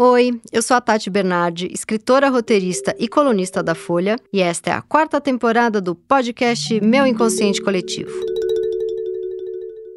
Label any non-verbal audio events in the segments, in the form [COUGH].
Oi, eu sou a Tati Bernardi, escritora, roteirista e colunista da Folha, e esta é a quarta temporada do podcast Meu Inconsciente Coletivo.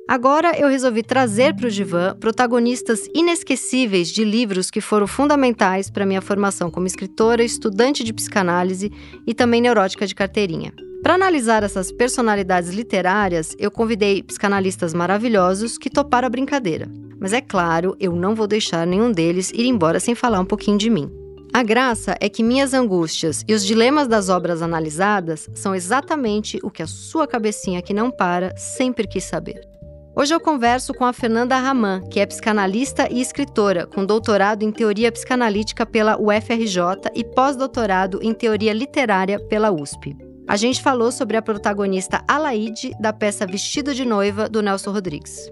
Agora eu resolvi trazer para o divã protagonistas inesquecíveis de livros que foram fundamentais para minha formação como escritora, estudante de psicanálise e também neurótica de carteirinha. Para analisar essas personalidades literárias, eu convidei psicanalistas maravilhosos que toparam a brincadeira. Mas é claro, eu não vou deixar nenhum deles ir embora sem falar um pouquinho de mim. A graça é que minhas angústias e os dilemas das obras analisadas são exatamente o que a sua cabecinha que não para sempre quis saber. Hoje eu converso com a Fernanda Raman, que é psicanalista e escritora, com doutorado em teoria psicanalítica pela UFRJ e pós-doutorado em teoria literária pela USP. A gente falou sobre a protagonista Alaide da peça Vestido de Noiva do Nelson Rodrigues.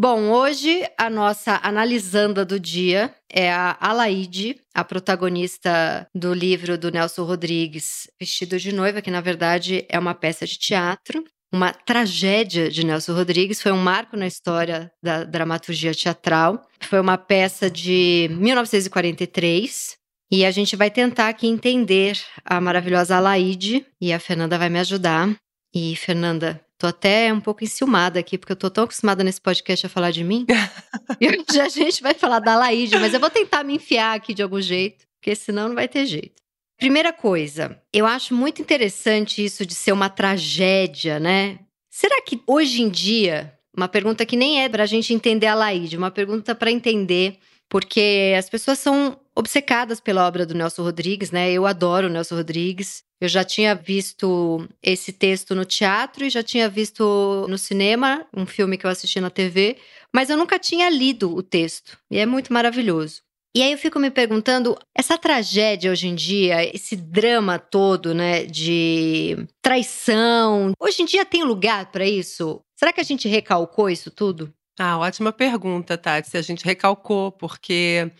Bom, hoje a nossa analisanda do dia é a Alaide, a protagonista do livro do Nelson Rodrigues, Vestido de Noiva, que na verdade é uma peça de teatro, uma tragédia de Nelson Rodrigues, foi um marco na história da dramaturgia teatral. Foi uma peça de 1943. E a gente vai tentar aqui entender a maravilhosa Alaide e a Fernanda vai me ajudar. E Fernanda, Tô até um pouco enciumada aqui, porque eu tô tão acostumada nesse podcast a falar de mim. [LAUGHS] e hoje a gente vai falar da Laíde, mas eu vou tentar me enfiar aqui de algum jeito, porque senão não vai ter jeito. Primeira coisa, eu acho muito interessante isso de ser uma tragédia, né? Será que hoje em dia, uma pergunta que nem é para a gente entender a Laíde, uma pergunta para entender, porque as pessoas são obcecadas pela obra do Nelson Rodrigues, né? Eu adoro o Nelson Rodrigues. Eu já tinha visto esse texto no teatro e já tinha visto no cinema, um filme que eu assisti na TV, mas eu nunca tinha lido o texto. E é muito maravilhoso. E aí eu fico me perguntando, essa tragédia hoje em dia, esse drama todo, né, de traição, hoje em dia tem lugar para isso? Será que a gente recalcou isso tudo? Ah, ótima pergunta, Tati. Se a gente recalcou, porque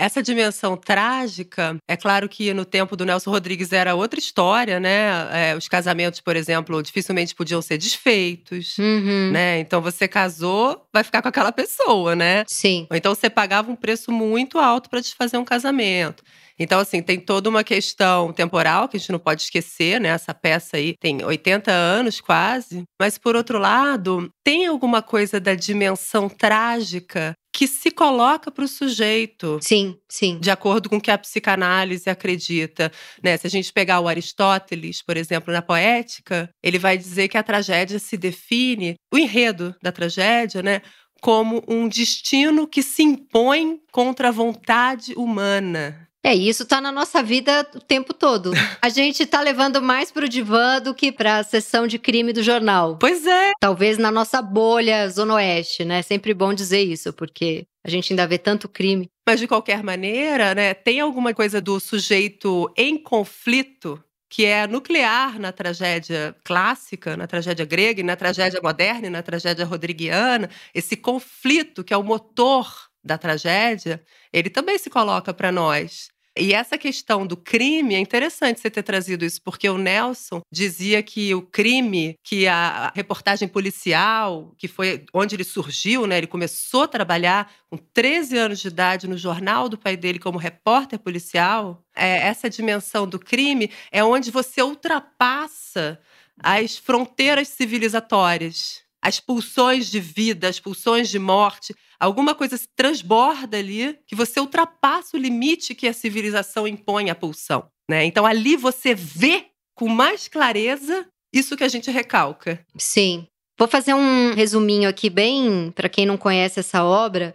essa dimensão trágica, é claro que no tempo do Nelson Rodrigues era outra história, né? É, os casamentos, por exemplo, dificilmente podiam ser desfeitos, uhum. né? Então você casou, vai ficar com aquela pessoa, né? Sim. Ou então você pagava um preço muito alto para desfazer um casamento. Então, assim, tem toda uma questão temporal que a gente não pode esquecer, né? Essa peça aí tem 80 anos quase. Mas, por outro lado, tem alguma coisa da dimensão trágica que se coloca para o sujeito. Sim, sim. De acordo com o que a psicanálise acredita. Né? Se a gente pegar o Aristóteles, por exemplo, na poética, ele vai dizer que a tragédia se define, o enredo da tragédia, né? Como um destino que se impõe contra a vontade humana. É, isso tá na nossa vida o tempo todo. A gente tá levando mais pro divã do que pra sessão de crime do jornal. Pois é. Talvez na nossa bolha Zona Oeste, né? Sempre bom dizer isso, porque a gente ainda vê tanto crime. Mas de qualquer maneira, né, tem alguma coisa do sujeito em conflito que é nuclear na tragédia clássica, na tragédia grega, e na tragédia moderna, e na tragédia rodriguiana, esse conflito que é o motor da tragédia, ele também se coloca para nós. E essa questão do crime é interessante você ter trazido isso, porque o Nelson dizia que o crime, que a reportagem policial, que foi onde ele surgiu, né? Ele começou a trabalhar com 13 anos de idade no jornal do pai dele como repórter policial. É, essa dimensão do crime é onde você ultrapassa as fronteiras civilizatórias as pulsões de vida, as pulsões de morte, alguma coisa se transborda ali que você ultrapassa o limite que a civilização impõe à pulsão. Né? Então ali você vê com mais clareza isso que a gente recalca. Sim. Vou fazer um resuminho aqui bem para quem não conhece essa obra.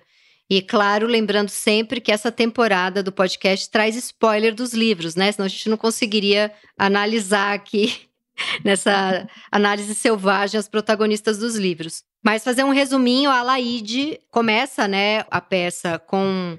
E claro, lembrando sempre que essa temporada do podcast traz spoiler dos livros, né? Senão a gente não conseguiria analisar aqui nessa análise selvagem as protagonistas dos livros. Mas fazer um resuminho, a Laide começa, né, a peça com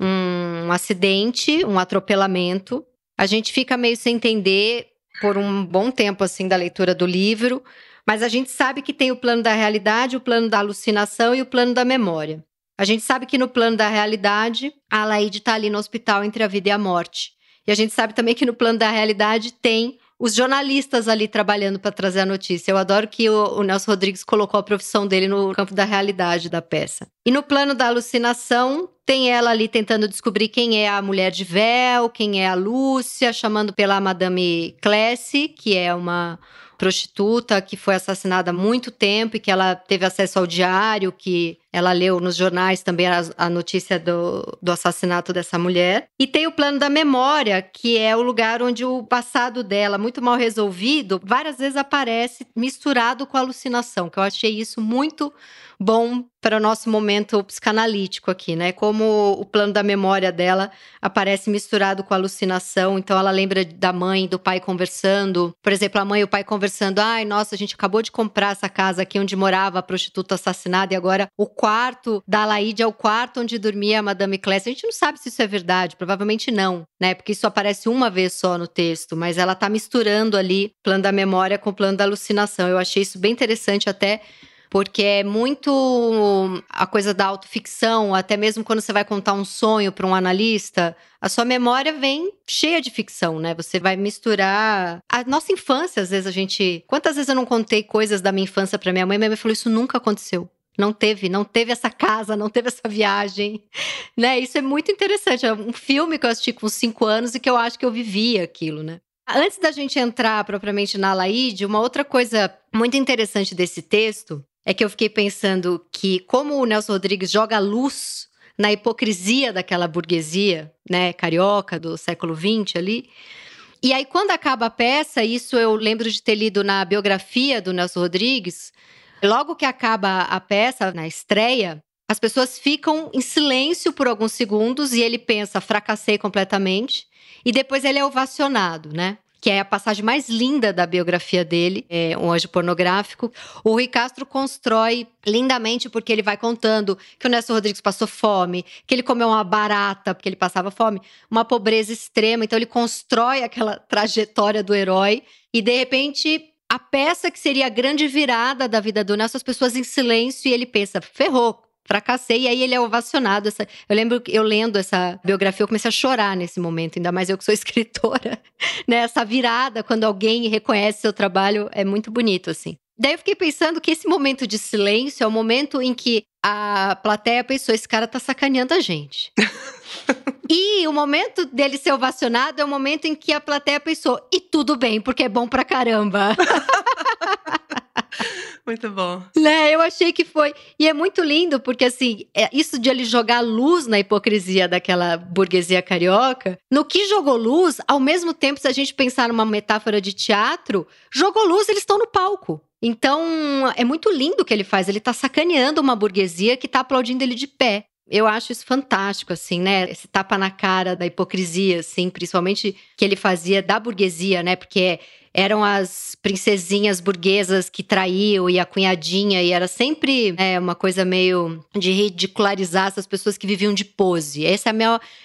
um acidente, um atropelamento. A gente fica meio sem entender por um bom tempo assim da leitura do livro, mas a gente sabe que tem o plano da realidade, o plano da alucinação e o plano da memória. A gente sabe que no plano da realidade, a Laide está ali no hospital entre a vida e a morte. E a gente sabe também que no plano da realidade tem os jornalistas ali trabalhando para trazer a notícia. Eu adoro que o, o, Nelson Rodrigues colocou a profissão dele no campo da realidade da peça. E no plano da alucinação, tem ela ali tentando descobrir quem é a mulher de véu, quem é a Lúcia, chamando pela Madame Classe, que é uma prostituta que foi assassinada há muito tempo e que ela teve acesso ao diário, que ela leu nos jornais também a, a notícia do, do assassinato dessa mulher. E tem o plano da memória, que é o lugar onde o passado dela, muito mal resolvido, várias vezes aparece misturado com alucinação, que eu achei isso muito bom para o nosso momento psicanalítico aqui, né? Como o plano da memória dela aparece misturado com alucinação, então ela lembra da mãe do pai conversando. Por exemplo, a mãe e o pai conversando: ai, nossa, a gente acabou de comprar essa casa aqui onde morava a prostituta assassinada e agora o quarto da Laíde é o quarto onde dormia a Madame Classe. A gente não sabe se isso é verdade, provavelmente não, né? Porque isso aparece uma vez só no texto, mas ela tá misturando ali plano da memória com plano da alucinação. Eu achei isso bem interessante até porque é muito a coisa da autoficção, até mesmo quando você vai contar um sonho para um analista, a sua memória vem cheia de ficção, né? Você vai misturar a nossa infância, às vezes a gente, quantas vezes eu não contei coisas da minha infância para minha mãe, minha mãe falou isso nunca aconteceu. Não teve, não teve essa casa, não teve essa viagem, né? Isso é muito interessante. É um filme que eu assisti com cinco anos e que eu acho que eu vivia aquilo, né? Antes da gente entrar propriamente na Laide, uma outra coisa muito interessante desse texto é que eu fiquei pensando que, como o Nelson Rodrigues joga luz na hipocrisia daquela burguesia, né, carioca do século XX ali. E aí, quando acaba a peça, isso eu lembro de ter lido na biografia do Nelson Rodrigues. Logo que acaba a peça, na estreia, as pessoas ficam em silêncio por alguns segundos e ele pensa, fracassei completamente. E depois ele é ovacionado, né? que é a passagem mais linda da biografia dele, é um anjo pornográfico. O Rui Castro constrói lindamente porque ele vai contando que o Nelson Rodrigues passou fome, que ele comeu uma barata porque ele passava fome, uma pobreza extrema. Então ele constrói aquela trajetória do herói e de repente a peça que seria a grande virada da vida do Nelson, as pessoas em silêncio e ele pensa, ferrou, fracassei e aí ele é ovacionado. Essa, eu lembro eu lendo essa biografia, eu comecei a chorar nesse momento, ainda mais eu que sou [LAUGHS] escritora, né? Essa virada quando alguém reconhece seu trabalho é muito bonito assim. Daí eu fiquei pensando que esse momento de silêncio é o momento em que a plateia pensou: esse cara tá sacaneando a gente. [LAUGHS] e o momento dele ser ovacionado é o momento em que a plateia pensou: e tudo bem, porque é bom pra caramba. [LAUGHS] Muito bom. Né, eu achei que foi. E é muito lindo, porque assim, é isso de ele jogar luz na hipocrisia daquela burguesia carioca, no que jogou luz, ao mesmo tempo, se a gente pensar numa metáfora de teatro, jogou luz, eles estão no palco. Então, é muito lindo o que ele faz. Ele tá sacaneando uma burguesia que tá aplaudindo ele de pé. Eu acho isso fantástico, assim, né? Esse tapa na cara da hipocrisia, assim, principalmente que ele fazia da burguesia, né? Porque eram as princesinhas burguesas que traíam e a cunhadinha, e era sempre é, uma coisa meio de ridicularizar essas pessoas que viviam de pose. Esse é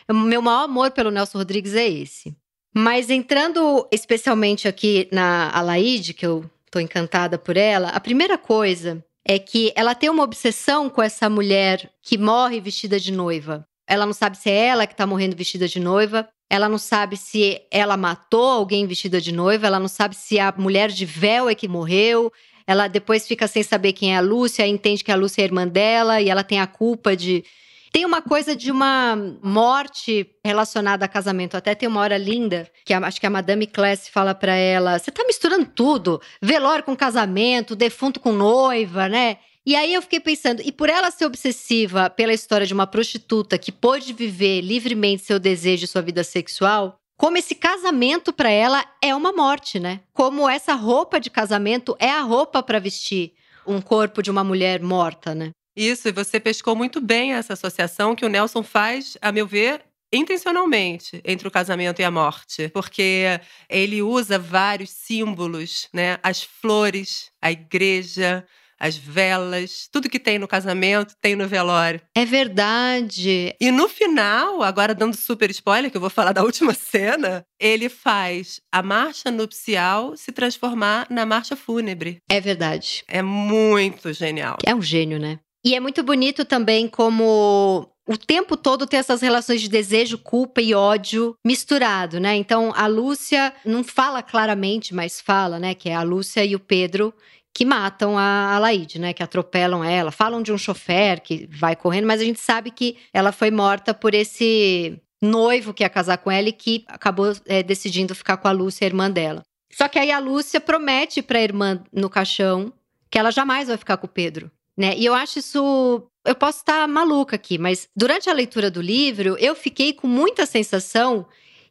o meu maior amor pelo Nelson Rodrigues, é esse. Mas entrando especialmente aqui na Alaide, que eu tô encantada por ela, a primeira coisa é que ela tem uma obsessão com essa mulher que morre vestida de noiva. Ela não sabe se é ela que tá morrendo vestida de noiva, ela não sabe se ela matou alguém vestida de noiva, ela não sabe se a mulher de véu é que morreu. Ela depois fica sem saber quem é a Lúcia, entende que a Lúcia é a irmã dela e ela tem a culpa de. Tem uma coisa de uma morte relacionada a casamento. Até tem uma hora linda que acho que a Madame Class fala para ela: "Você tá misturando tudo, velório com casamento, defunto com noiva, né?" E aí eu fiquei pensando, e por ela ser obsessiva pela história de uma prostituta que pôde viver livremente seu desejo e sua vida sexual, como esse casamento para ela é uma morte, né? Como essa roupa de casamento é a roupa para vestir um corpo de uma mulher morta, né? Isso, e você pescou muito bem essa associação que o Nelson faz, a meu ver, intencionalmente entre o casamento e a morte, porque ele usa vários símbolos, né? As flores, a igreja, as velas, tudo que tem no casamento tem no velório. É verdade. E no final, agora dando super spoiler, que eu vou falar da [LAUGHS] última cena, ele faz a marcha nupcial se transformar na marcha fúnebre. É verdade. É muito genial. É um gênio, né? E é muito bonito também como o tempo todo tem essas relações de desejo, culpa e ódio misturado, né? Então a Lúcia não fala claramente, mas fala, né? Que é a Lúcia e o Pedro que matam a, Laide, né? Que atropelam ela. Falam de um chofer que vai correndo, mas a gente sabe que ela foi morta por esse noivo que ia casar com ela e que acabou é, decidindo ficar com a Lúcia, a irmã dela. Só que aí a Lúcia promete para a irmã no caixão que ela jamais vai ficar com o Pedro. Né? E eu acho isso. Eu posso estar maluca aqui, mas durante a leitura do livro, eu fiquei com muita sensação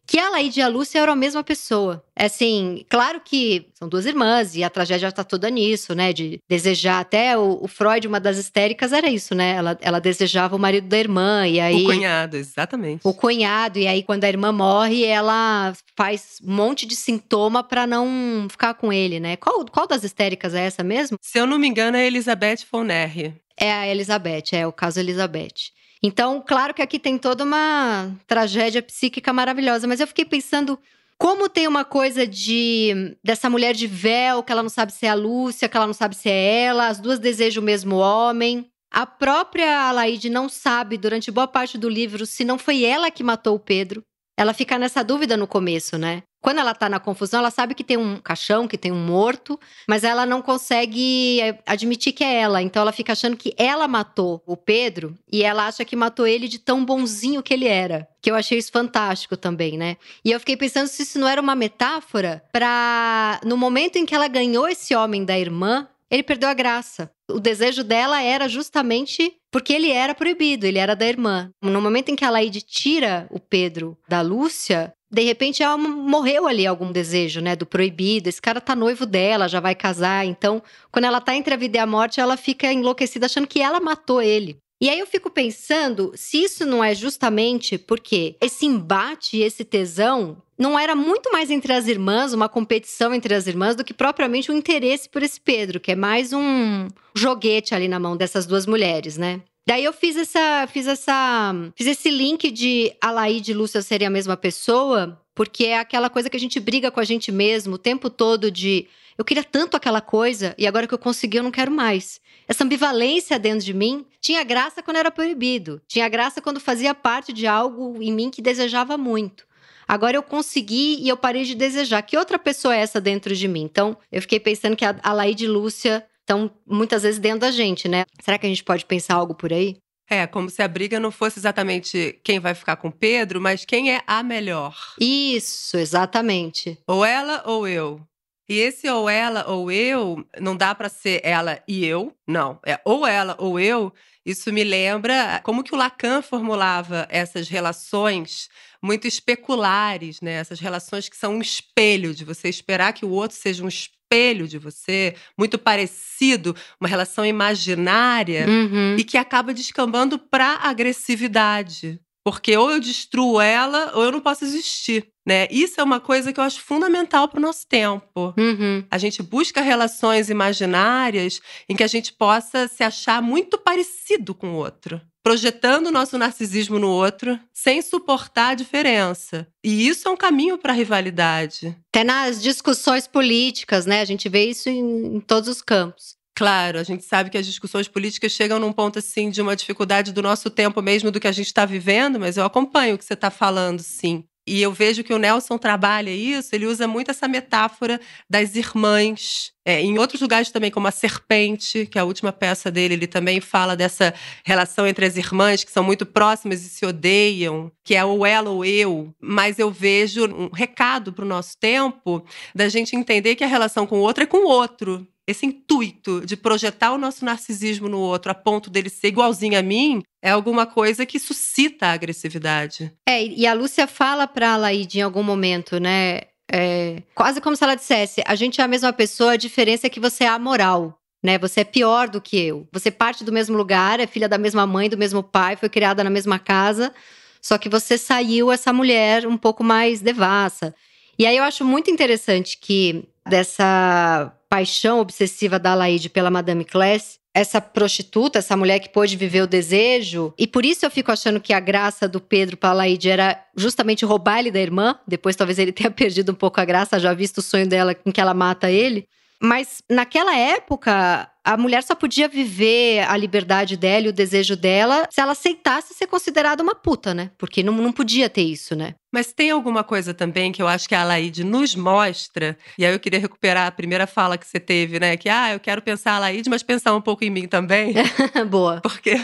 que a Laíde e a Lúcia eram a mesma pessoa. É assim, claro que são duas irmãs e a tragédia está toda nisso, né? De desejar até o, o, Freud, uma das histéricas, era isso, né? Ela, ela desejava o marido da irmã e aí. O cunhado, exatamente. O cunhado, e aí quando a irmã morre, ela faz um monte de sintoma para não ficar com ele, né? Qual, qual das histéricas é essa mesmo? Se eu não me engano, é Elizabeth von Nerre. É a Elizabeth, é o caso Elizabeth. Então, claro que aqui tem toda uma tragédia psíquica maravilhosa, mas eu fiquei pensando como tem uma coisa de dessa mulher de véu, que ela não sabe se é a Lúcia, que ela não sabe se é ela, as duas desejam o mesmo homem. A própria Alaide não sabe, durante boa parte do livro, se não foi ela que matou o Pedro. Ela fica nessa dúvida no começo, né? Quando ela tá na confusão, ela sabe que tem um caixão, que tem um morto, mas ela não consegue eh, admitir que é ela. Então ela fica achando que ela matou o Pedro e ela acha que matou ele de tão bonzinho que ele era. Que eu achei isso fantástico também, né? E eu fiquei pensando se isso não era uma metáfora para no momento em que ela ganhou esse homem da irmã, ele perdeu a graça. O desejo dela era justamente porque ele era proibido, ele era da irmã. No momento em que a Laide tira o Pedro da Lúcia, de repente ela morreu ali algum desejo, né, do proibido. Esse cara tá noivo dela, já vai casar. Então, quando ela tá entre a vida e a morte, ela fica enlouquecida achando que ela matou ele. E aí eu fico pensando se isso não é justamente porque esse embate, esse tesão, não era muito mais entre as irmãs, uma competição entre as irmãs, do que propriamente um interesse por esse Pedro, que é mais um joguete ali na mão dessas duas mulheres, né? Daí eu fiz essa, fiz essa, fiz esse link de Alaide e Lúcia serem a mesma pessoa, porque é aquela coisa que a gente briga com a gente mesmo o tempo todo de eu queria tanto aquela coisa e agora que eu consegui eu não quero mais. Essa ambivalência dentro de mim tinha graça quando era proibido, tinha graça quando fazia parte de algo em mim que desejava muito. Agora eu consegui e eu parei de desejar. Que outra pessoa é essa dentro de mim? Então, eu fiquei pensando que a Laide Lúcia estão muitas vezes dentro da gente, né? Será que a gente pode pensar algo por aí? É, como se a briga não fosse exatamente quem vai ficar com Pedro, mas quem é a melhor. Isso, exatamente. Ou ela ou eu. E esse ou ela ou eu não dá para ser ela e eu, não. É ou ela ou eu. Isso me lembra como que o Lacan formulava essas relações muito especulares, né? Essas relações que são um espelho de você esperar que o outro seja um espelho espelho de você, muito parecido, uma relação imaginária uhum. e que acaba descambando para agressividade. Porque ou eu destruo ela ou eu não posso existir. Né? Isso é uma coisa que eu acho fundamental para o nosso tempo. Uhum. A gente busca relações imaginárias em que a gente possa se achar muito parecido com o outro projetando o nosso narcisismo no outro, sem suportar a diferença. E isso é um caminho para a rivalidade. Até nas discussões políticas, né? A gente vê isso em, em todos os campos. Claro, a gente sabe que as discussões políticas chegam num ponto assim de uma dificuldade do nosso tempo mesmo do que a gente está vivendo, mas eu acompanho o que você está falando, sim. E eu vejo que o Nelson trabalha isso, ele usa muito essa metáfora das irmãs. É, em outros lugares também, como a Serpente, que é a última peça dele, ele também fala dessa relação entre as irmãs que são muito próximas e se odeiam, que é o ela ou eu. Mas eu vejo um recado para o nosso tempo da gente entender que a relação com o outro é com o outro esse intuito de projetar o nosso narcisismo no outro a ponto dele ser igualzinho a mim é alguma coisa que suscita a agressividade. É, e a Lúcia fala para a Laide em algum momento, né? É, quase como se ela dissesse: a gente é a mesma pessoa, a diferença é que você é amoral. Né? Você é pior do que eu. Você parte do mesmo lugar, é filha da mesma mãe, do mesmo pai, foi criada na mesma casa, só que você saiu essa mulher um pouco mais devassa. E aí eu acho muito interessante que dessa paixão obsessiva da Laide pela Madame Class, essa prostituta, essa mulher que pôde viver o desejo, e por isso eu fico achando que a graça do Pedro para Laide era justamente roubar ele da irmã. Depois talvez ele [LAUGHS] tenha perdido um pouco a graça, já visto o sonho dela em que ela mata ele. Mas naquela época, a mulher só podia viver a liberdade dela e o desejo dela se ela aceitasse ser considerada uma puta, né? Porque não, não podia ter isso, né? Mas tem alguma coisa também que eu acho que a Alaide nos mostra, e aí eu queria recuperar a primeira fala que você teve, né? Que, ah, eu quero pensar a Alaide, mas pensar um pouco em mim também. [LAUGHS] Boa. Porque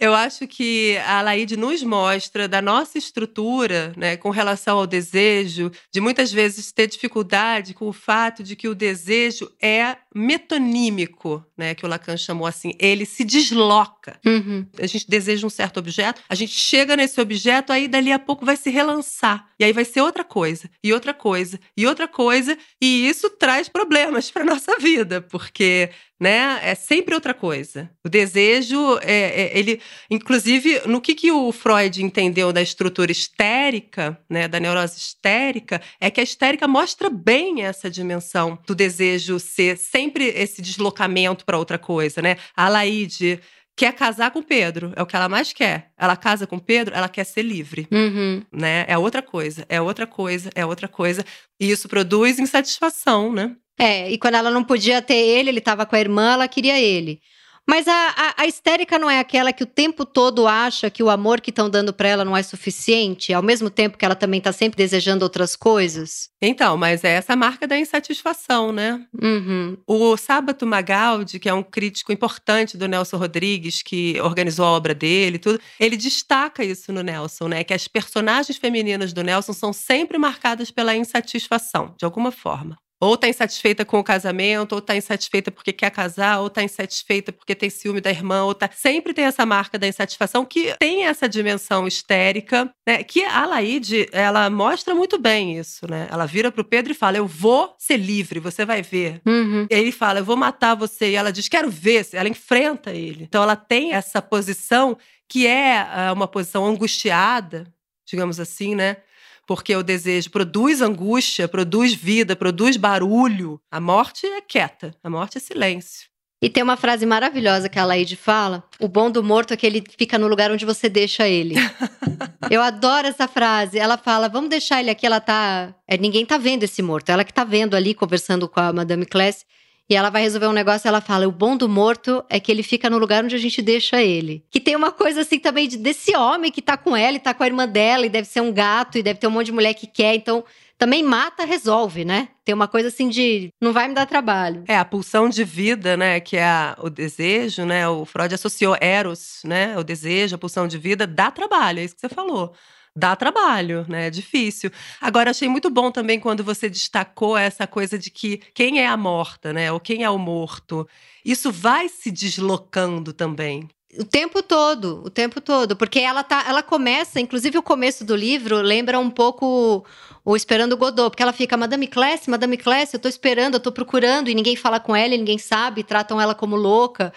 eu acho que a Alaide nos mostra da nossa estrutura, né, com relação ao desejo, de muitas vezes ter dificuldade com o fato de que o desejo é metonímico, né, que o Lacan chamou assim. Ele se desloca. Uhum. A gente deseja um certo objeto, a gente chega nesse objeto, aí dali a pouco vai se relançar E aí vai ser outra coisa, e outra coisa, e outra coisa, e isso traz problemas para nossa vida, porque né, é sempre outra coisa. O desejo, é, é, ele, inclusive, no que, que o Freud entendeu da estrutura histérica, né, da neurose histérica, é que a histérica mostra bem essa dimensão do desejo ser sempre esse deslocamento para outra coisa, né? A Laide quer casar com Pedro, é o que ela mais quer. Ela casa com Pedro, ela quer ser livre, uhum. né? É outra coisa, é outra coisa, é outra coisa. E isso produz insatisfação, né? É, e quando ela não podia ter ele, ele estava com a irmã, ela queria ele. Mas a, a, a, histérica não é aquela que o tempo todo acha que o amor que estão dando para ela não é suficiente, ao mesmo tempo que ela também está sempre desejando outras coisas? Então, mas é essa marca da insatisfação, né? Uhum. O Sábato Magaldi, que é um crítico importante do Nelson Rodrigues, que organizou a obra dele tudo, ele destaca isso no Nelson, né? Que as personagens femininas do Nelson são sempre marcadas pela insatisfação, de alguma forma. Ou tá insatisfeita com o casamento, ou tá insatisfeita porque quer casar, ou tá insatisfeita porque tem ciúme da irmã, ou tá. Sempre tem essa marca da insatisfação que tem essa dimensão histérica, né? Que a Laide, ela mostra muito bem isso, né? Ela vira pro Pedro e fala: Eu vou ser livre, você vai ver. Uhum. E ele fala: Eu vou matar você. E ela diz: Quero ver. Ela enfrenta ele. Então ela tem essa posição que é uh, uma posição angustiada, digamos assim, né? Porque o desejo produz angústia, produz vida, produz barulho. A morte é quieta, a morte é silêncio. E tem uma frase maravilhosa que a Laide fala: o bom do morto é que ele fica no lugar onde você deixa ele. [LAUGHS] Eu adoro essa frase. Ela fala: vamos deixar ele aqui, ela tá. É, ninguém tá vendo esse morto. Ela que tá vendo ali, conversando com a Madame Classe. E ela vai resolver um negócio e ela fala: o bom do morto é que ele fica no lugar onde a gente deixa ele. Que tem uma coisa assim também de, desse homem que tá com ela e tá com a irmã dela, e deve ser um gato, e deve ter um monte de mulher que quer. Então, também mata, resolve, né? Tem uma coisa assim de não vai me dar trabalho. É, a pulsão de vida, né? Que é a, o desejo, né? O Freud associou Eros, né? O desejo, a pulsão de vida, dá trabalho, é isso que você falou dá trabalho, né? É difícil. Agora, achei muito bom também quando você destacou essa coisa de que quem é a morta, né? Ou quem é o morto. Isso vai se deslocando também. O tempo todo, o tempo todo, porque ela tá, ela começa, inclusive o começo do livro lembra um pouco o Esperando Godot, porque ela fica Madame Class, Madame Class, eu tô esperando, eu tô procurando e ninguém fala com ela, e ninguém sabe, tratam ela como louca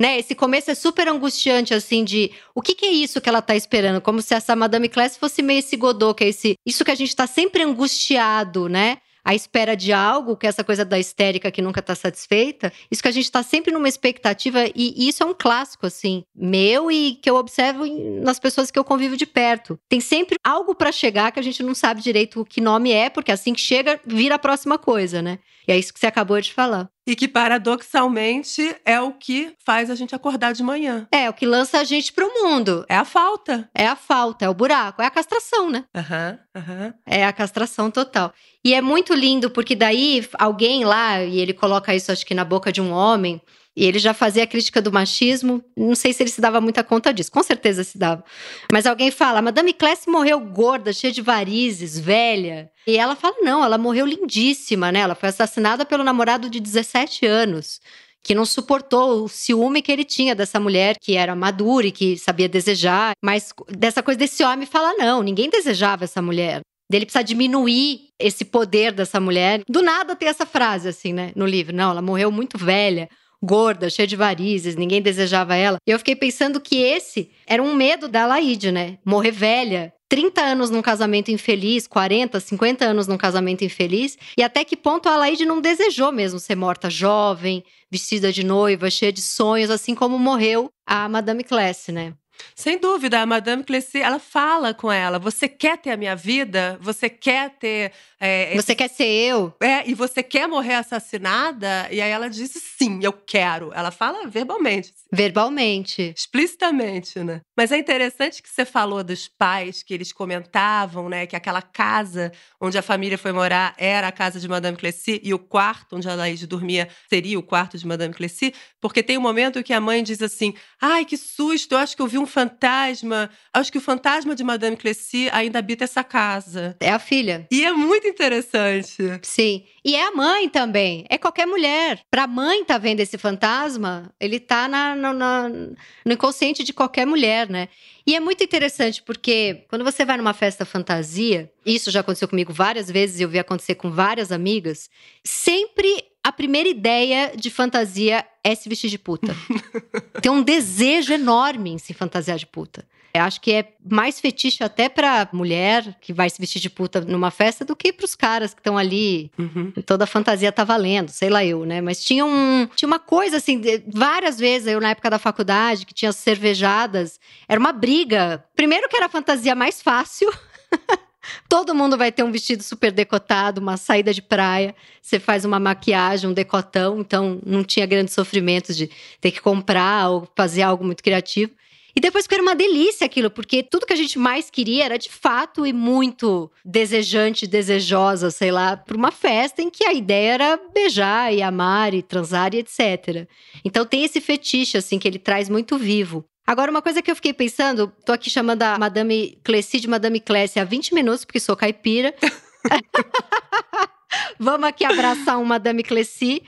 né? Esse começo é super angustiante, assim, de o que, que é isso que ela tá esperando? Como se essa Madame Class fosse meio esse Godot, que é esse. Isso que a gente tá sempre angustiado, né? à espera de algo, que é essa coisa da histérica que nunca está satisfeita, isso que a gente está sempre numa expectativa, e, isso é um clássico, assim, meu e que eu observo nas pessoas que eu convivo de perto. Tem sempre algo para chegar que a gente não sabe direito o que nome é, porque assim que chega, vira a próxima coisa, né? E é isso que você acabou de falar. E que paradoxalmente é o que faz a gente acordar de manhã. É, o que lança a gente pro mundo. É a falta. É a falta, é o buraco, é a castração, né? Aham, uhum, aham. Uhum. É a castração total. E é muito lindo, porque daí alguém lá, e ele coloca isso acho que na boca de um homem, e ele já fazia a crítica do machismo. Não sei se ele se dava muita conta disso, com certeza se dava. Mas alguém fala: Madame Classe morreu gorda, cheia de varizes, velha. E ela fala: não, ela morreu lindíssima, né? Ela foi assassinada pelo namorado de 17 anos que não suportou o ciúme que ele tinha dessa mulher que era madura e que sabia desejar, mas dessa coisa desse homem fala não, ninguém desejava essa mulher dele precisa diminuir esse poder dessa mulher. Do nada tem essa frase assim, né, no livro. Não, ela morreu muito velha, gorda, cheia de varizes, ninguém desejava ela. E eu fiquei pensando que esse era um medo da Laide, né? Morrer velha, 30 anos num casamento infeliz, 40, 50 anos num casamento infeliz, e até que ponto a Laide não desejou mesmo ser morta jovem, vestida de noiva, cheia de sonhos, assim como morreu a Madame Classe, né? Sem dúvida, a Madame Clessy, ela fala com ela: você quer ter a minha vida? Você quer ter. É, você quer ser eu? É, e você quer morrer assassinada? E aí ela disse: sim, eu quero. Ela fala verbalmente. Verbalmente. Explicitamente, né? Mas é interessante que você falou dos pais, que eles comentavam, né, que aquela casa onde a família foi morar era a casa de Madame Clessy e o quarto onde a Laís dormia seria o quarto de Madame Clessy, porque tem um momento que a mãe diz assim: ai, que susto, eu acho que eu vi um fantasma. Acho que o fantasma de Madame Clessy ainda habita essa casa. É a filha. E é muito interessante. Sim. E é a mãe também. É qualquer mulher. Pra mãe tá vendo esse fantasma, ele tá na, na, na, no inconsciente de qualquer mulher, né? E é muito interessante porque quando você vai numa festa fantasia, isso já aconteceu comigo várias vezes, eu vi acontecer com várias amigas, sempre a primeira ideia de fantasia é se vestir de puta. [LAUGHS] Tem um desejo enorme em se fantasiar de puta. Eu acho que é mais fetiche até pra mulher que vai se vestir de puta numa festa do que pros caras que estão ali. Uhum. Toda a fantasia tá valendo, sei lá eu, né? Mas tinha, um, tinha uma coisa assim, várias vezes eu na época da faculdade, que tinha cervejadas, era uma briga. Primeiro que era a fantasia mais fácil. [LAUGHS] Todo mundo vai ter um vestido super decotado, uma saída de praia. Você faz uma maquiagem, um decotão, então não tinha grandes sofrimentos de ter que comprar ou fazer algo muito criativo. E depois que era uma delícia aquilo, porque tudo que a gente mais queria era de fato e muito desejante, desejosa, sei lá, para uma festa em que a ideia era beijar e amar e transar e etc. Então tem esse fetiche assim que ele traz muito vivo. Agora, uma coisa que eu fiquei pensando, tô aqui chamando a Madame Clessy de Madame Clessy há 20 minutos, porque sou caipira. [LAUGHS] [LAUGHS] Vamos aqui abraçar um Madame Clessy.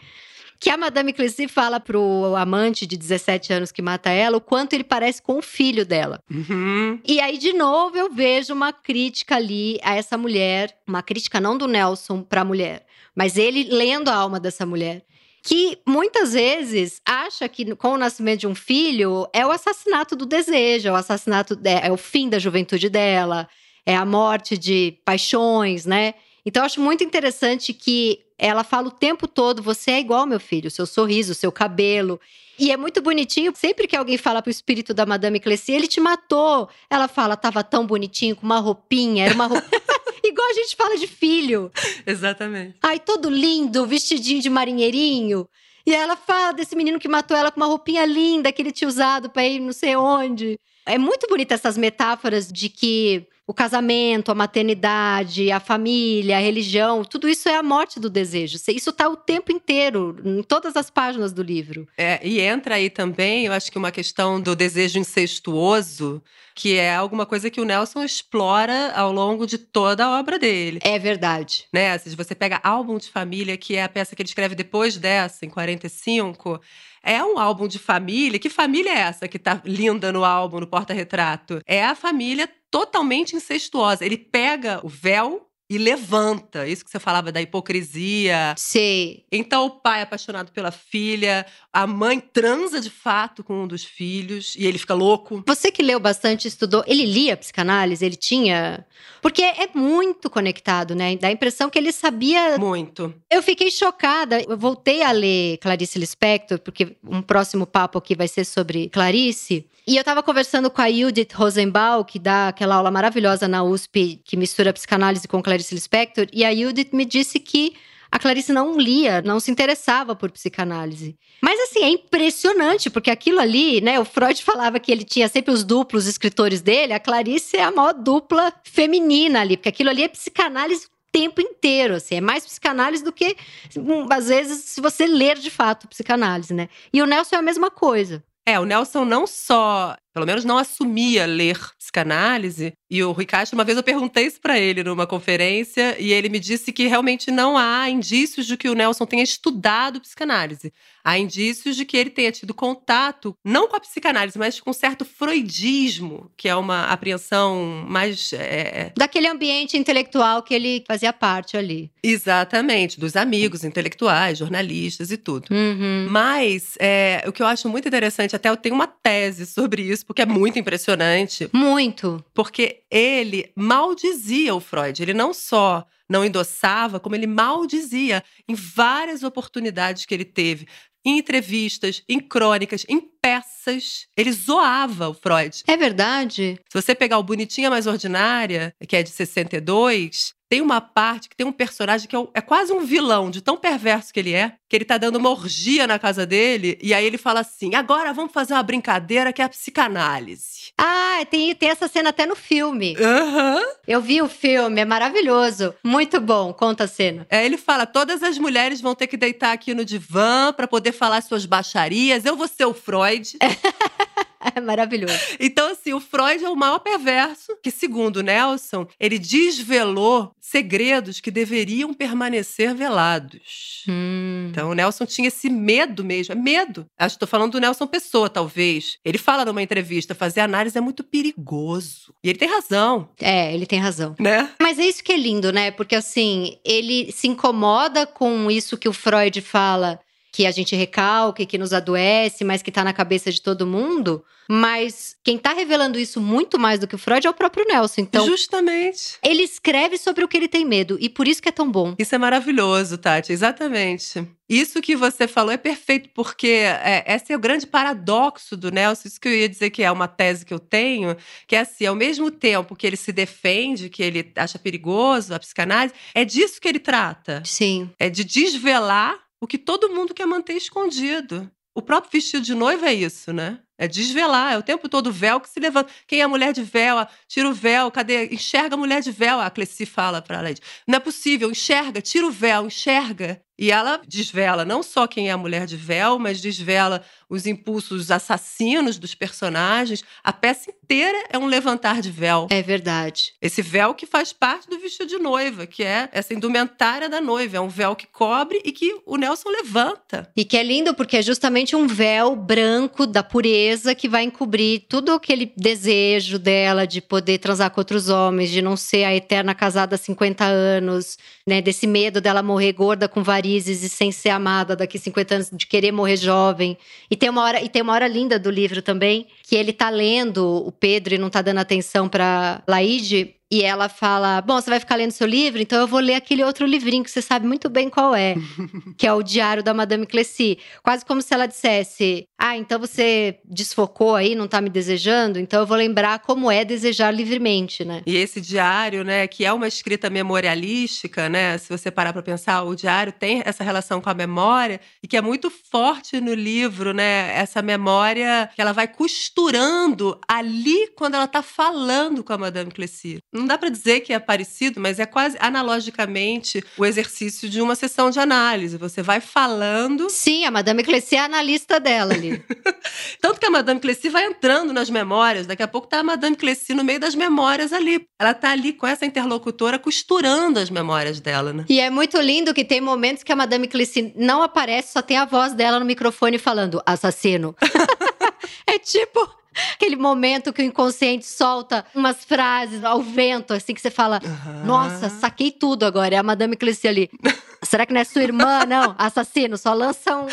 Que a Madame Clessy fala pro amante de 17 anos que mata ela o quanto ele parece com o filho dela. Uhum. E aí, de novo, eu vejo uma crítica ali a essa mulher. Uma crítica não do Nelson pra mulher, mas ele lendo a alma dessa mulher que muitas vezes acha que com o nascimento de um filho é o assassinato do desejo, é o assassinato, é o fim da juventude dela, é a morte de paixões, né? Então eu acho muito interessante que ela fala o tempo todo: você é igual meu filho, seu sorriso, seu cabelo. E é muito bonitinho, sempre que alguém fala pro espírito da Madame Clessy, ele te matou. Ela fala, tava tão bonitinho, com uma roupinha, era uma roupinha. [LAUGHS] Igual a gente fala de filho. Exatamente. Ai, todo lindo, vestidinho de marinheirinho. E ela fala desse menino que matou ela com uma roupinha linda que ele tinha usado para ir não sei onde. É muito bonita essas metáforas de que o casamento, a maternidade, a família, a religião, tudo isso é a morte do desejo. Isso está o tempo inteiro, em todas as páginas do livro. É, e entra aí também, eu acho que uma questão do desejo incestuoso, que é alguma coisa que o Nelson explora ao longo de toda a obra dele. É verdade. Né? Se você pega Álbum de Família, que é a peça que ele escreve depois dessa, em 45, é um álbum de família. Que família é essa que tá linda no álbum, no porta-retrato? É a família totalmente incestuosa. Ele pega o véu e levanta. Isso que você falava da hipocrisia. Sei. Então o pai é apaixonado pela filha, a mãe transa de fato com um dos filhos e ele fica louco. Você que leu bastante, estudou, ele lia psicanálise, ele tinha. Porque é muito conectado, né? Dá a impressão que ele sabia. Muito. Eu fiquei chocada. Eu voltei a ler Clarice Lispector, porque um próximo papo aqui vai ser sobre Clarice. E eu tava conversando com a Judith Rosenbaum, que dá aquela aula maravilhosa na USP, que mistura psicanálise com Clarice Lispector, e a Judith me disse que a Clarice não lia, não se interessava por psicanálise. Mas assim, é impressionante, porque aquilo ali, né? O Freud falava que ele tinha sempre os duplos escritores dele, a Clarice é a maior dupla feminina ali, porque aquilo ali é psicanálise o tempo inteiro, assim, é mais psicanálise do que às vezes se você ler de fato psicanálise, né? E o Nelson é a mesma coisa. É, o Nelson não só pelo menos não assumia ler psicanálise. E o Rui Castro, uma vez eu perguntei isso para ele numa conferência, e ele me disse que realmente não há indícios de que o Nelson tenha estudado psicanálise. Há indícios de que ele tenha tido contato, não com a psicanálise, mas com um certo freudismo, que é uma apreensão mais. É... Daquele ambiente intelectual que ele fazia parte ali. Exatamente, dos amigos intelectuais, jornalistas e tudo. Uhum. Mas é, o que eu acho muito interessante, até eu tenho uma tese sobre isso porque é muito impressionante. Muito. Porque ele maldizia o Freud. Ele não só não endossava, como ele maldizia em várias oportunidades que ele teve em entrevistas, em crônicas, em peças. Ele zoava o Freud. É verdade? Se você pegar o Bonitinha Mais Ordinária, que é de 62, tem uma parte que tem um personagem que é, é, quase um vilão, de tão perverso que ele é, que ele tá dando uma orgia na casa dele, e aí ele fala assim: agora vamos fazer uma brincadeira que é a psicanálise. Ah, tem, tem essa cena até no filme. Aham. Uhum. Eu vi o filme, é maravilhoso. Muito bom, conta a cena. É, ele fala: todas as mulheres vão ter que deitar aqui no divã para poder falar suas baixarias. Eu vou ser o Freud. [LAUGHS] É maravilhoso. [LAUGHS] Então, assim, o Freud é o maior perverso que, segundo Nelson, ele desvelou segredos que deveriam permanecer velados. Hum. Então, o Nelson tinha esse medo mesmo. É medo. Acho que estou falando do Nelson Pessoa, talvez. Ele fala numa entrevista: fazer análise é muito perigoso. E ele tem razão. É, ele tem razão. Né? Mas é isso que é lindo, né? Porque, assim, ele se incomoda com isso que o Freud fala que a gente recalque, que nos adoece, mas que está na cabeça de todo mundo. Mas quem está revelando isso muito mais do que o Freud é o próprio Nelson. Então, justamente. Ele escreve sobre o que ele tem medo e por isso que é tão bom. Isso é maravilhoso, Tati. Exatamente. Isso que você falou é perfeito, porque é, esse é o grande paradoxo do Nelson. Isso que eu ia dizer que é uma tese que eu tenho, que é assim, ao mesmo tempo que ele se defende, que ele acha perigoso a psicanálise, é disso que ele trata. Sim. É de desvelar o que todo mundo quer manter escondido. O próprio vestido de noiva é isso, né? É desvelar, é o tempo todo o véu que se levanta. Quem é a mulher de véu? Tira o véu, cadê? Enxerga a mulher de véu, a Cleci fala para a Lady. Não é possível, enxerga, tira o véu, enxerga. E ela desvela não só quem é a mulher de véu, mas desvela os impulsos assassinos dos personagens. A peça inteira é um levantar de véu. É verdade. Esse véu que faz parte do vestido de noiva, que é essa indumentária da noiva. É um véu que cobre e que o Nelson levanta. E que é lindo porque é justamente um véu branco da pureza que vai encobrir tudo aquele desejo dela de poder transar com outros homens, de não ser a eterna casada há 50 anos, né? Desse medo dela morrer gorda com varizes e sem ser amada daqui 50 anos, de querer morrer jovem. E e tem uma hora, e tem uma hora linda do livro também, que ele tá lendo o Pedro e não tá dando atenção para Laide, e ela fala: Bom, você vai ficar lendo seu livro, então eu vou ler aquele outro livrinho que você sabe muito bem qual é, [LAUGHS] que é o Diário da Madame Clessy. Quase como se ela dissesse: Ah, então você desfocou aí, não tá me desejando, então eu vou lembrar como é desejar livremente, né? E esse diário, né, que é uma escrita memorialística, né? Se você parar para pensar, o diário tem essa relação com a memória e que é muito forte no livro, né? Essa memória que ela vai costurando ali quando ela tá falando com a Madame Clessy não dá para dizer que é parecido, mas é quase analogicamente o exercício de uma sessão de análise. Você vai falando. Sim, a Madame Clessy é a analista dela ali. [LAUGHS] Tanto que a Madame Clessy vai entrando nas memórias. Daqui a pouco tá a Madame Clessy no meio das memórias ali. Ela tá ali com essa interlocutora costurando as memórias dela, né? E é muito lindo que tem momentos que a Madame Clessy não aparece, só tem a voz dela no microfone falando assassino. [LAUGHS] é tipo Aquele momento que o inconsciente solta umas frases ao vento, assim que você fala: uhum. Nossa, saquei tudo agora. É a Madame Clessy ali. [LAUGHS] Será que não é sua irmã? Não, assassino, só lança um,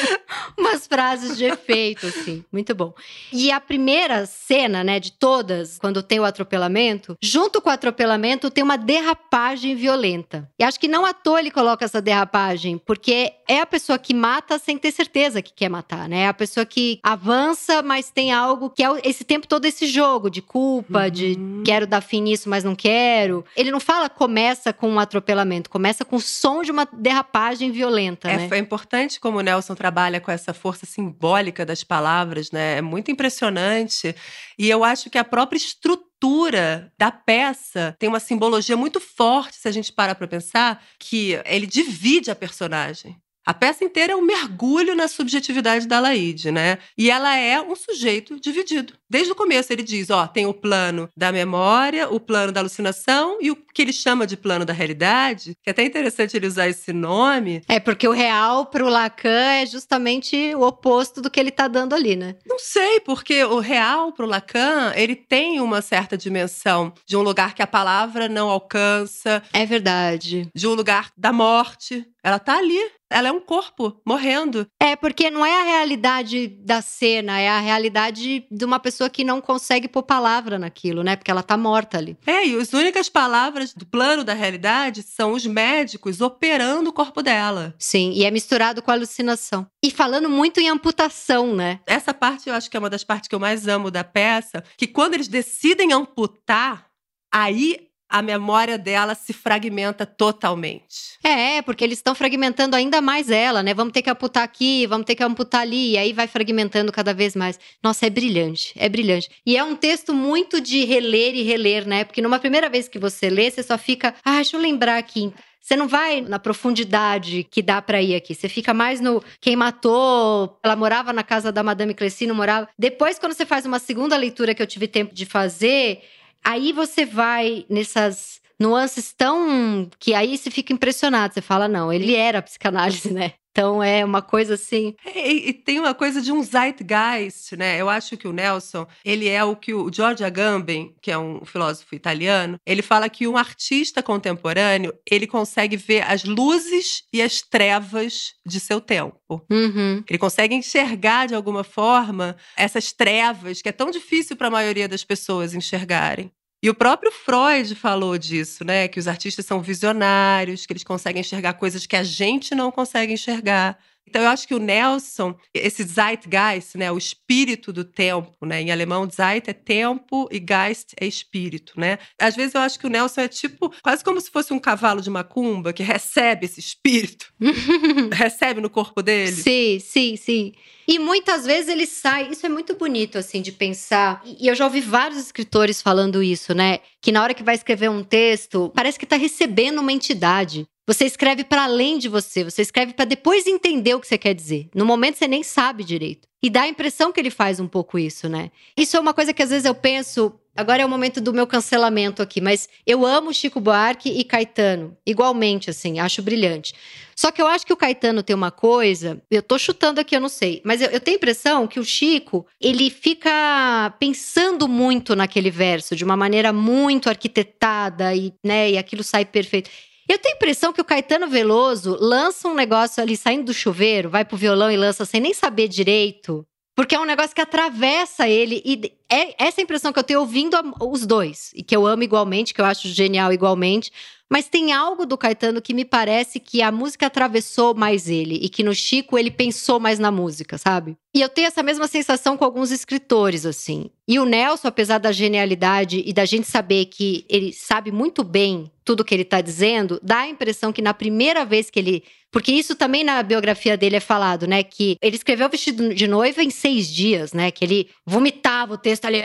umas frases de efeito, assim. Muito bom. E a primeira cena, né, de todas, quando tem o atropelamento, junto com o atropelamento tem uma derrapagem violenta. E acho que não à toa ele coloca essa derrapagem, porque é a pessoa que mata sem ter certeza que quer matar, né? É a pessoa que avança, mas tem algo que é esse tempo todo esse jogo de culpa, uhum. de quero dar fim nisso, mas não quero. Ele não fala começa com um atropelamento, começa com o som de uma derrapagem violenta, é, né? É importante como o Nelson trabalha com essa força simbólica das palavras, né? É muito impressionante. E eu acho que a própria estrutura da peça tem uma simbologia muito forte, se a gente parar para pensar, que ele divide a personagem. A peça inteira é um mergulho na subjetividade da Laide, né? E ela é um sujeito dividido. Desde o começo ele diz, ó, tem o plano da memória, o plano da alucinação e o que ele chama de plano da realidade, que é até interessante ele usar esse nome. É porque o real para o Lacan é justamente o oposto do que ele está dando ali, né? Não sei, porque o real para o Lacan, ele tem uma certa dimensão de um lugar que a palavra não alcança. É verdade. De um lugar da morte. Ela tá ali Ela é um corpo morrendo. É, porque não é a realidade da cena, é a realidade de uma pessoa que não consegue pôr palavra naquilo, né? Porque ela tá morta ali. É, e as únicas palavras do plano da realidade são os médicos operando o corpo dela. Sim, e é misturado com alucinação. E falando muito em amputação, né? Essa parte eu acho que é uma das partes que eu mais amo da peça, que quando eles decidem amputar, aí a memória dela se fragmenta totalmente. É, porque eles estão fragmentando ainda mais ela, né? Vamos ter que amputar aqui, vamos ter que amputar ali, e aí vai fragmentando cada vez mais. Nossa, é brilhante, é brilhante. E é um texto muito de reler e reler, né? Porque numa primeira vez que você lê, você só fica, ah, deixa eu lembrar aqui. Você não vai na profundidade que dá para ir aqui. Você fica mais no quem matou. Ela morava na casa da Madame Cleci, não morava. Depois, quando você faz uma segunda leitura que eu tive tempo de fazer, Aí você vai nessas nuances tão que aí você fica impressionado. Você fala, não, ele era psicanálise, né? Então é uma coisa assim. É, e, e, tem uma coisa de um zeitgeist, né? Eu acho que o Nelson, ele é o que o George Agamben, que é um filósofo italiano, ele fala que um artista contemporâneo, ele consegue ver as luzes e as trevas de seu tempo. Uhum. Ele consegue enxergar de alguma forma essas trevas que é tão difícil para a maioria das pessoas enxergarem. E o próprio Freud falou disso, né? Que os artistas são visionários, que eles conseguem enxergar coisas que a gente não consegue enxergar. Então eu acho que o Nelson, esse Zeitgeist, né, o espírito do tempo, né, em alemão Zeit é tempo e Geist é espírito, né? Às vezes eu acho que o Nelson é tipo quase como se fosse um cavalo de macumba que recebe esse espírito, [LAUGHS] recebe no corpo dele. Sim, sim, sim. E muitas vezes ele sai, isso é muito bonito assim de pensar. E eu já ouvi vários escritores falando isso, né? Que na hora que vai escrever um texto, parece que está recebendo uma entidade. Você escreve para além de você, você escreve para depois entender o que você quer dizer. No momento você nem sabe direito. E dá a impressão que ele faz um pouco isso, né? Isso é uma coisa que às vezes eu penso, agora é o momento do meu cancelamento aqui, mas eu amo Chico Buarque e Caetano, igualmente assim, acho brilhante. Só que eu acho que o Caetano tem uma coisa, eu tô chutando aqui, eu não sei, mas eu, eu tenho a impressão que o Chico, ele fica pensando muito naquele verso, de uma maneira muito arquitetada e, né, e aquilo sai perfeito. Eu tenho a impressão que o Caetano Veloso lança um negócio ali saindo do chuveiro, vai pro violão e lança sem nem saber direito. Porque é um negócio que atravessa ele. E é essa impressão que eu tenho ouvindo os dois. E que eu amo igualmente, que eu acho genial igualmente. Mas tem algo do Caetano que me parece que a música atravessou mais ele e que no Chico ele pensou mais na música, sabe? E eu tenho essa mesma sensação com alguns escritores, assim. E o Nelson, apesar da genialidade e da gente saber que ele sabe muito bem tudo que ele tá dizendo, dá a impressão que na primeira vez que ele. Porque isso também na biografia dele é falado, né? Que ele escreveu o vestido de noiva em seis dias, né? Que ele vomitava o texto ali.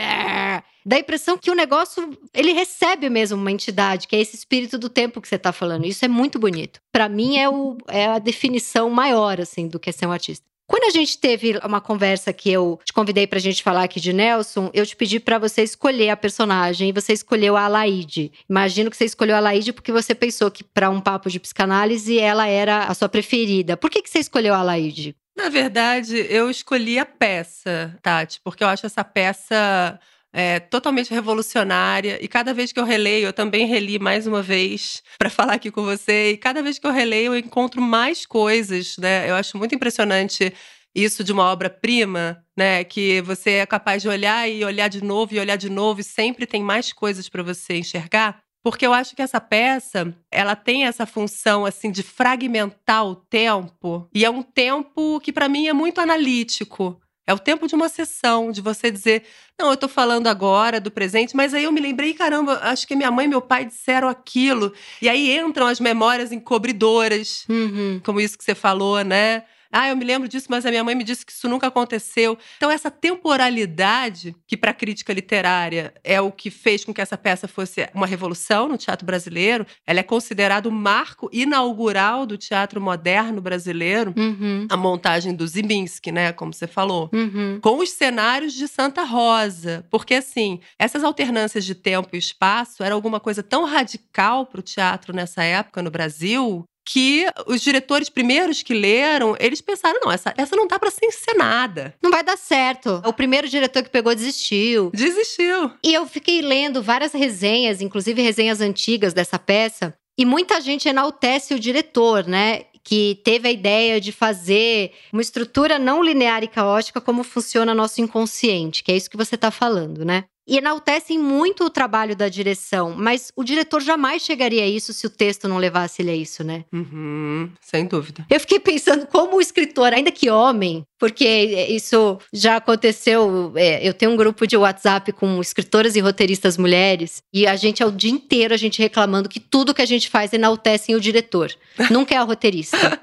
Dá a impressão que o negócio, ele recebe mesmo uma entidade, que é esse espírito do tempo que você tá falando. Isso é muito bonito. Para mim é, o, é a definição maior, assim, do que é ser um artista. Quando a gente teve uma conversa que eu te convidei pra gente falar aqui de Nelson, eu te pedi para você escolher a personagem e você escolheu a Alaide. Imagino que você escolheu a Alaide porque você pensou que para um papo de psicanálise ela era a sua preferida. Por que, que você escolheu a Alaide? Na verdade, eu escolhi a peça, Tati, porque eu acho essa peça é, totalmente revolucionária. E cada vez que eu releio, eu também reli mais uma vez [LAUGHS] para falar aqui com você. E cada vez que eu releio, eu encontro mais coisas, né? Eu acho muito impressionante isso de uma obra-prima, né? Que você é capaz de olhar e olhar de novo e olhar de novo e sempre tem mais coisas para você enxergar. Porque eu acho que essa peça, ela tem essa função assim de fragmentar o tempo, e é um tempo que para mim é muito analítico. É o tempo de uma sessão, de você dizer, não, eu estou falando agora do presente, mas aí eu me lembrei, caramba, acho que minha mãe e meu pai disseram aquilo. E aí entram as memórias encobridoras, uhum. como isso que você falou, né? Ah, eu me lembro disso, mas a minha mãe me disse que isso nunca aconteceu. Então, essa temporalidade, que para a crítica literária é o que fez com que essa peça fosse uma revolução no teatro brasileiro, ela é considerada o marco inaugural do teatro moderno brasileiro, uhum. a montagem do Ziminski, né, como você falou, uhum. com os cenários de Santa Rosa. Porque, assim, essas alternâncias de tempo e espaço era alguma coisa tão radical para o teatro nessa época no Brasil que os diretores primeiros que leram, eles pensaram, não, essa, essa não dá para ser encenada. Não vai dar certo. O primeiro diretor que pegou desistiu. Desistiu. E eu fiquei lendo várias resenhas, inclusive resenhas antigas dessa peça, e muita gente enaltece o diretor, né? que teve a ideia de fazer uma estrutura não linear e caótica como funciona nosso inconsciente, que é isso que você está falando, né? E enaltecem muito o trabalho da direção, mas o diretor jamais chegaria a isso se o texto não levasse ele a isso, né? Uhum, sem dúvida. Eu fiquei pensando como o escritor, ainda que homem, porque isso já aconteceu. É, eu tenho um grupo de WhatsApp com escritoras e roteiristas mulheres, e a gente é o dia inteiro a gente reclamando que tudo que a gente faz enaltecem o diretor. [LAUGHS] Nunca é o roteirista.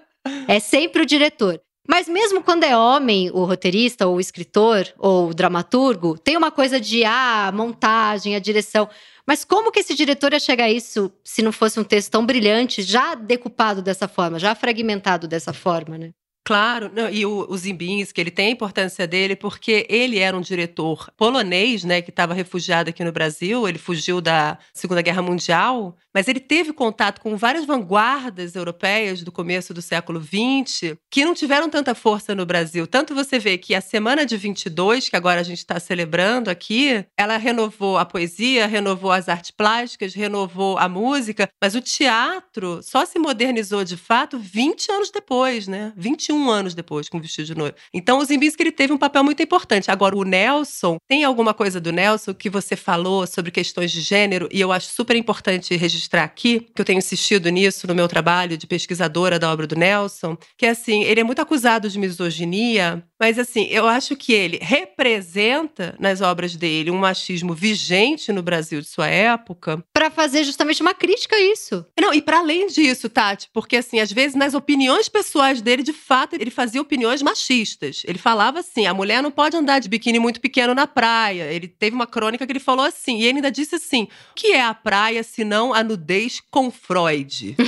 É sempre o diretor. Mas mesmo quando é homem, o roteirista, ou o escritor, ou o dramaturgo, tem uma coisa de ah, a montagem, a direção. Mas como que esse diretor ia chegar a isso se não fosse um texto tão brilhante, já decupado dessa forma, já fragmentado dessa forma, né? Claro, não, e o, o Zimbinski, ele tem a importância dele porque ele era um diretor polonês, né, que estava refugiado aqui no Brasil, ele fugiu da Segunda Guerra Mundial, mas ele teve contato com várias vanguardas europeias do começo do século XX que não tiveram tanta força no Brasil. Tanto você vê que a Semana de 22, que agora a gente está celebrando aqui, ela renovou a poesia, renovou as artes plásticas, renovou a música, mas o teatro só se modernizou de fato 20 anos depois, né? 21 21 anos depois com o vestido de noiva. Então o Zimbinski ele teve um papel muito importante. Agora o Nelson, tem alguma coisa do Nelson que você falou sobre questões de gênero e eu acho super importante registrar aqui, que eu tenho insistido nisso no meu trabalho de pesquisadora da obra do Nelson, que é assim, ele é muito acusado de misoginia, mas assim, eu acho que ele representa nas obras dele um machismo vigente no Brasil de sua época, para fazer justamente uma crítica a isso. Não, e para além disso, Tati, porque assim, às vezes nas opiniões pessoais dele, de fato ele fazia opiniões machistas. Ele falava assim: a mulher não pode andar de biquíni muito pequeno na praia. Ele teve uma crônica que ele falou assim, e ele ainda disse assim: o que é a praia se não a nudez com Freud? [LAUGHS]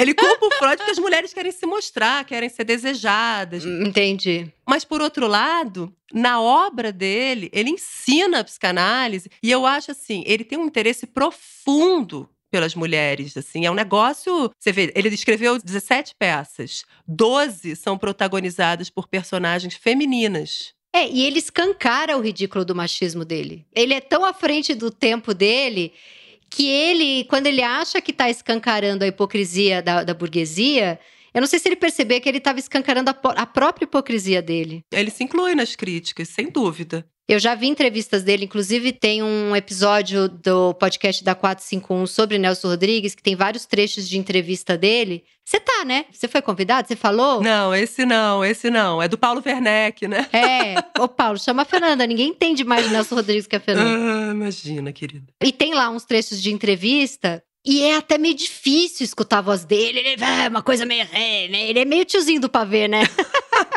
Ele culpa o Freud porque as mulheres querem se mostrar, querem ser desejadas. Entendi. Mas, por outro lado, na obra dele, ele ensina a psicanálise e eu acho assim, ele tem um interesse profundo pelas mulheres, assim, é um negócio, você vê, ele escreveu 17 peças, 12 são protagonizadas por personagens femininas. É, e ele escancara o ridículo do machismo dele. Ele é tão à frente do tempo dele que ele, quando ele acha que está escancarando a hipocrisia da, da burguesia, eu não sei se ele percebeu que ele estava escancarando a, a, própria hipocrisia dele. Ele se inclui nas críticas, sem dúvida. Eu já vi entrevistas dele, inclusive tem um episódio do podcast da 451 sobre Nelson Rodrigues, que tem vários trechos de entrevista dele. Você tá, né? Você foi convidado? Você falou? Não, esse não, esse não. É do Paulo Werneck, né? É. Ô, Paulo, chama a Fernanda. Ninguém entende mais de Nelson Rodrigues que a Fernanda. Ah, imagina, querida. E tem lá uns trechos de entrevista e é até meio difícil escutar a voz dele. Ele é uma coisa meio. É, né? Ele é meio tiozinho do pavê, né? [LAUGHS]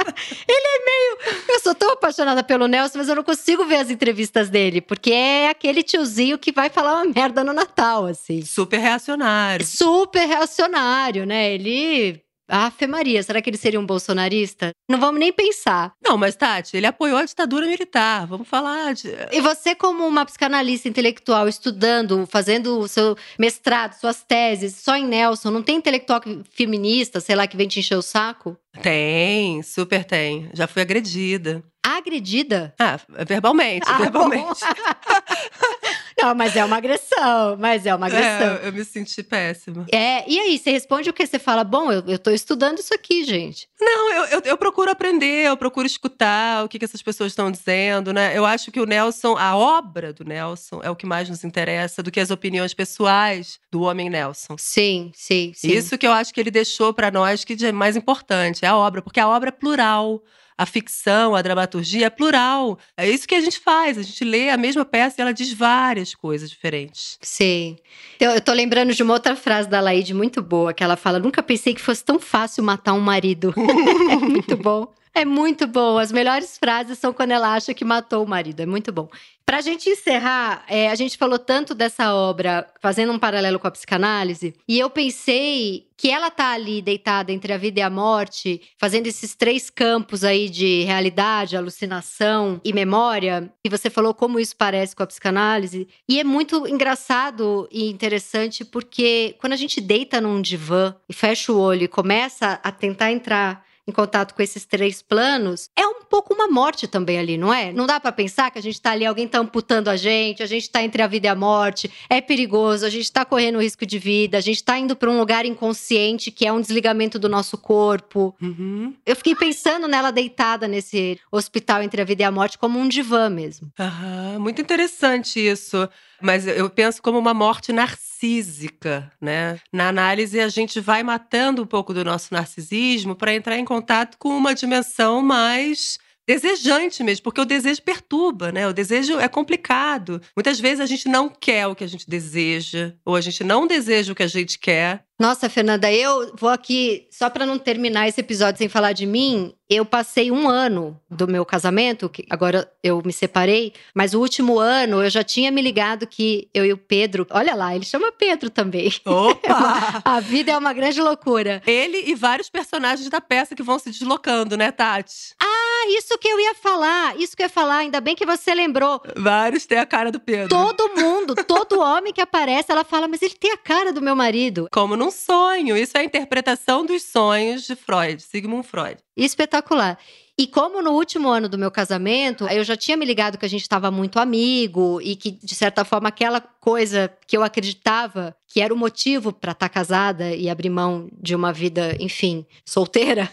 ele é meio. Eu sou tão apaixonada pelo Nelson, mas eu não consigo ver as entrevistas dele, porque é aquele tiozinho que vai falar uma merda no Natal, assim. Super reacionário. Super reacionário, né? Ele Afe Maria, será que ele seria um bolsonarista? Não vamos nem pensar. Não, mas Tati, ele apoiou a ditadura militar. Vamos falar de. E você, como uma psicanalista intelectual, estudando, fazendo o seu mestrado, suas teses, só em Nelson, não tem intelectual feminista, sei lá, que vem te encher o saco? Tem, super tem. Já fui agredida. Agredida? Ah, verbalmente, ah, verbalmente. [LAUGHS] Não, mas é uma agressão, mas é uma agressão. É, eu me senti péssima. É, e aí, você responde o que? Você fala, bom, eu, eu tô estudando isso aqui, gente. Não, eu, eu, eu procuro aprender, eu procuro escutar o que, que essas pessoas estão dizendo, né? Eu acho que o Nelson, a obra do Nelson, é o que mais nos interessa do que as opiniões pessoais do homem Nelson. Sim, sim, sim. Isso que eu acho que ele deixou para nós que é mais importante, é a obra, porque a obra é plural a ficção, a dramaturgia é plural. É isso que a gente faz. A gente lê a mesma peça e ela diz várias coisas diferentes. Sim. Eu, eu tô lembrando de uma outra frase da Laide muito boa, que ela fala: Nunca pensei que fosse tão fácil matar um marido. [LAUGHS] é muito bom. É muito bom. As melhores frases são quando ela acha que matou o marido. É muito bom. Para a gente encerrar, é, a gente falou tanto dessa obra, fazendo um paralelo com a psicanálise, e eu pensei que ela tá ali deitada entre a vida e a morte, fazendo esses três campos aí de realidade, alucinação e memória. E você falou como isso parece com a psicanálise. E é muito engraçado e interessante porque quando a gente deita num divã e fecha o olho e começa a tentar entrar em contato com esses três planos, é um pouco uma morte também ali, não é? Não dá para pensar que a gente tá ali, alguém tá amputando a gente, a gente tá entre a vida e a morte, é perigoso, a gente tá correndo risco de vida, a gente tá indo para um lugar inconsciente que é um desligamento do nosso corpo. Uhum. Eu fiquei pensando nela deitada nesse hospital entre a vida e a morte como um divã mesmo. Aham, muito interessante isso. Mas eu penso como uma morte narcísica, né? Na análise, a gente vai matando um pouco do nosso narcisismo para entrar em contato com uma dimensão mais desejante mesmo, porque o desejo perturba, né? O desejo é complicado. Muitas vezes a gente não quer o que a gente deseja, ou a gente não deseja o que a gente quer. Nossa, Fernanda, eu vou aqui, só para não terminar esse episódio sem falar de mim, eu passei um ano do meu casamento, que agora eu me separei, mas o último ano eu já tinha me ligado que eu e o Pedro, olha lá, ele chama Pedro também. Opa! [LAUGHS] A vida é uma grande loucura. Ele e vários personagens da peça que vão se deslocando, né, Tati? Ah, isso que eu ia falar, isso que eu ia falar, ainda bem que você lembrou. Vários têm a cara do Pedro. Todo [LAUGHS] mundo, todo homem que aparece, ela fala, mas ele tem a cara do meu marido. Como num sonho. Isso é a interpretação dos sonhos de Freud, Sigmund Freud. Espetacular. E como no último ano do meu casamento, eu já tinha me ligado que a gente estava muito amigo e que, de certa forma, aquela coisa que eu acreditava que era o motivo para estar tá casada e abrir mão de uma vida, enfim, solteira,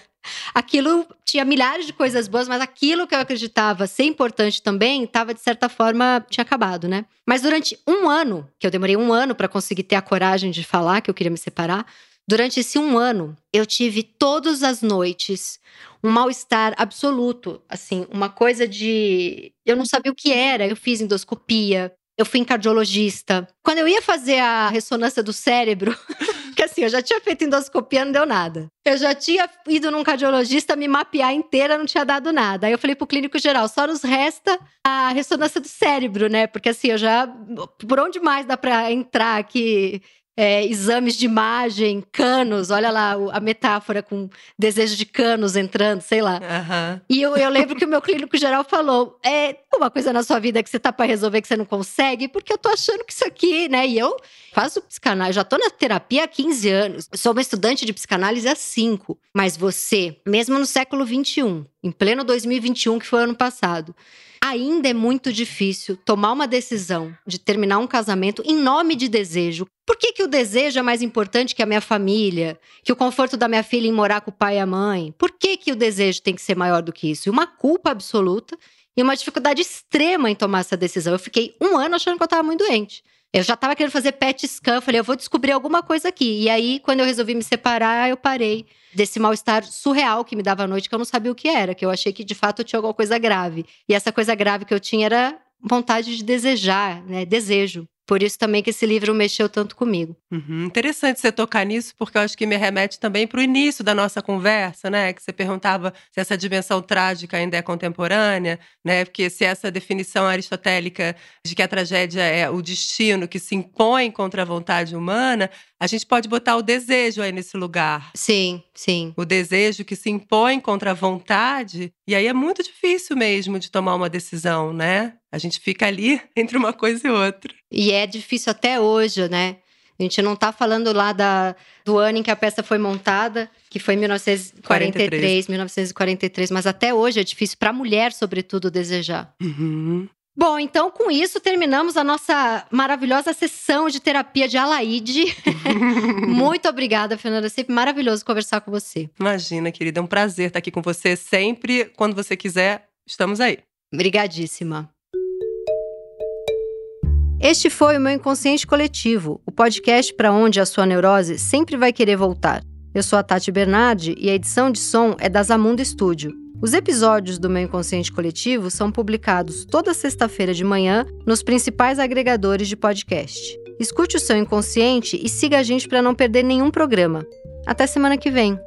aquilo tinha milhares de coisas boas, mas aquilo que eu acreditava ser importante também estava, de certa forma, tinha acabado, né? Mas durante um ano, que eu demorei um ano para conseguir ter a coragem de falar que eu queria me separar, durante esse um ano, eu tive todas as noites um mal-estar absoluto, assim, uma coisa de. Eu não sabia o que era, eu fiz endoscopia, eu fui em cardiologista. Quando eu ia fazer a ressonância do cérebro, [LAUGHS] que assim, eu já tinha feito endoscopia, não deu nada. Eu já tinha ido num cardiologista me mapear inteira, não tinha dado nada. Aí eu falei pro clínico geral, só nos resta a ressonância do cérebro, né? Porque assim, eu já. Por onde mais dá pra entrar aqui? É, exames de imagem, canos, olha lá a metáfora com desejo de canos entrando, sei lá. Uhum. E eu, eu, lembro que o meu clínico geral falou: é uma coisa na sua vida que você tá para resolver que você não consegue, porque eu tô achando que isso aqui, né? E eu faço psicanálise, já tô na terapia há 15 anos, sou uma estudante de psicanálise há 5. Mas você, mesmo no século 21, em pleno 2021, que foi ano passado, ainda é muito difícil tomar uma decisão de terminar um casamento em nome de desejo. Por que, que o desejo é mais importante que a minha família? Que o conforto da minha filha em morar com o pai e a mãe? Por que, que o desejo tem que ser maior do que isso? E uma culpa absoluta e uma dificuldade extrema em tomar essa decisão. Eu fiquei um ano achando que eu estava muito doente. Eu já estava querendo fazer PET scan, falei, eu vou descobrir alguma coisa aqui. E aí, quando eu resolvi me separar, eu parei desse mal-estar surreal que me dava à noite, que eu não sabia o que era, que eu achei que de fato eu tinha alguma coisa grave. E essa coisa grave que eu tinha era vontade de desejar, né? Desejo. Por isso também que esse livro mexeu tanto comigo. Uhum. Interessante você tocar nisso, porque eu acho que me remete também para o início da nossa conversa, né? Que você perguntava se essa dimensão trágica ainda é contemporânea, né? Porque se essa definição aristotélica de que a tragédia é o destino que se impõe contra a vontade humana, a gente pode botar o desejo aí nesse lugar. Sim, sim. O desejo que se impõe contra a vontade. E aí é muito difícil mesmo de tomar uma decisão, né? A gente fica ali [LAUGHS] entre uma coisa e outra. E é difícil até hoje, né? A gente não está falando lá da, do ano em que a peça foi montada, que foi 1943, 43. 1943, mas até hoje é difícil para a mulher, sobretudo, desejar. Uhum. Bom, então com isso terminamos a nossa maravilhosa sessão de terapia de Alaide. [LAUGHS] Muito obrigada, Fernanda. É sempre maravilhoso conversar com você. Imagina, querida, é um prazer estar aqui com você sempre. Quando você quiser, estamos aí. Obrigadíssima. Este foi o meu Inconsciente Coletivo, o podcast para onde a sua neurose sempre vai querer voltar. Eu sou a Tati Bernardi e a edição de som é da Zamunda Studio. Os episódios do meu inconsciente coletivo são publicados toda sexta-feira de manhã nos principais agregadores de podcast. Escute o seu inconsciente e siga a gente para não perder nenhum programa. Até semana que vem!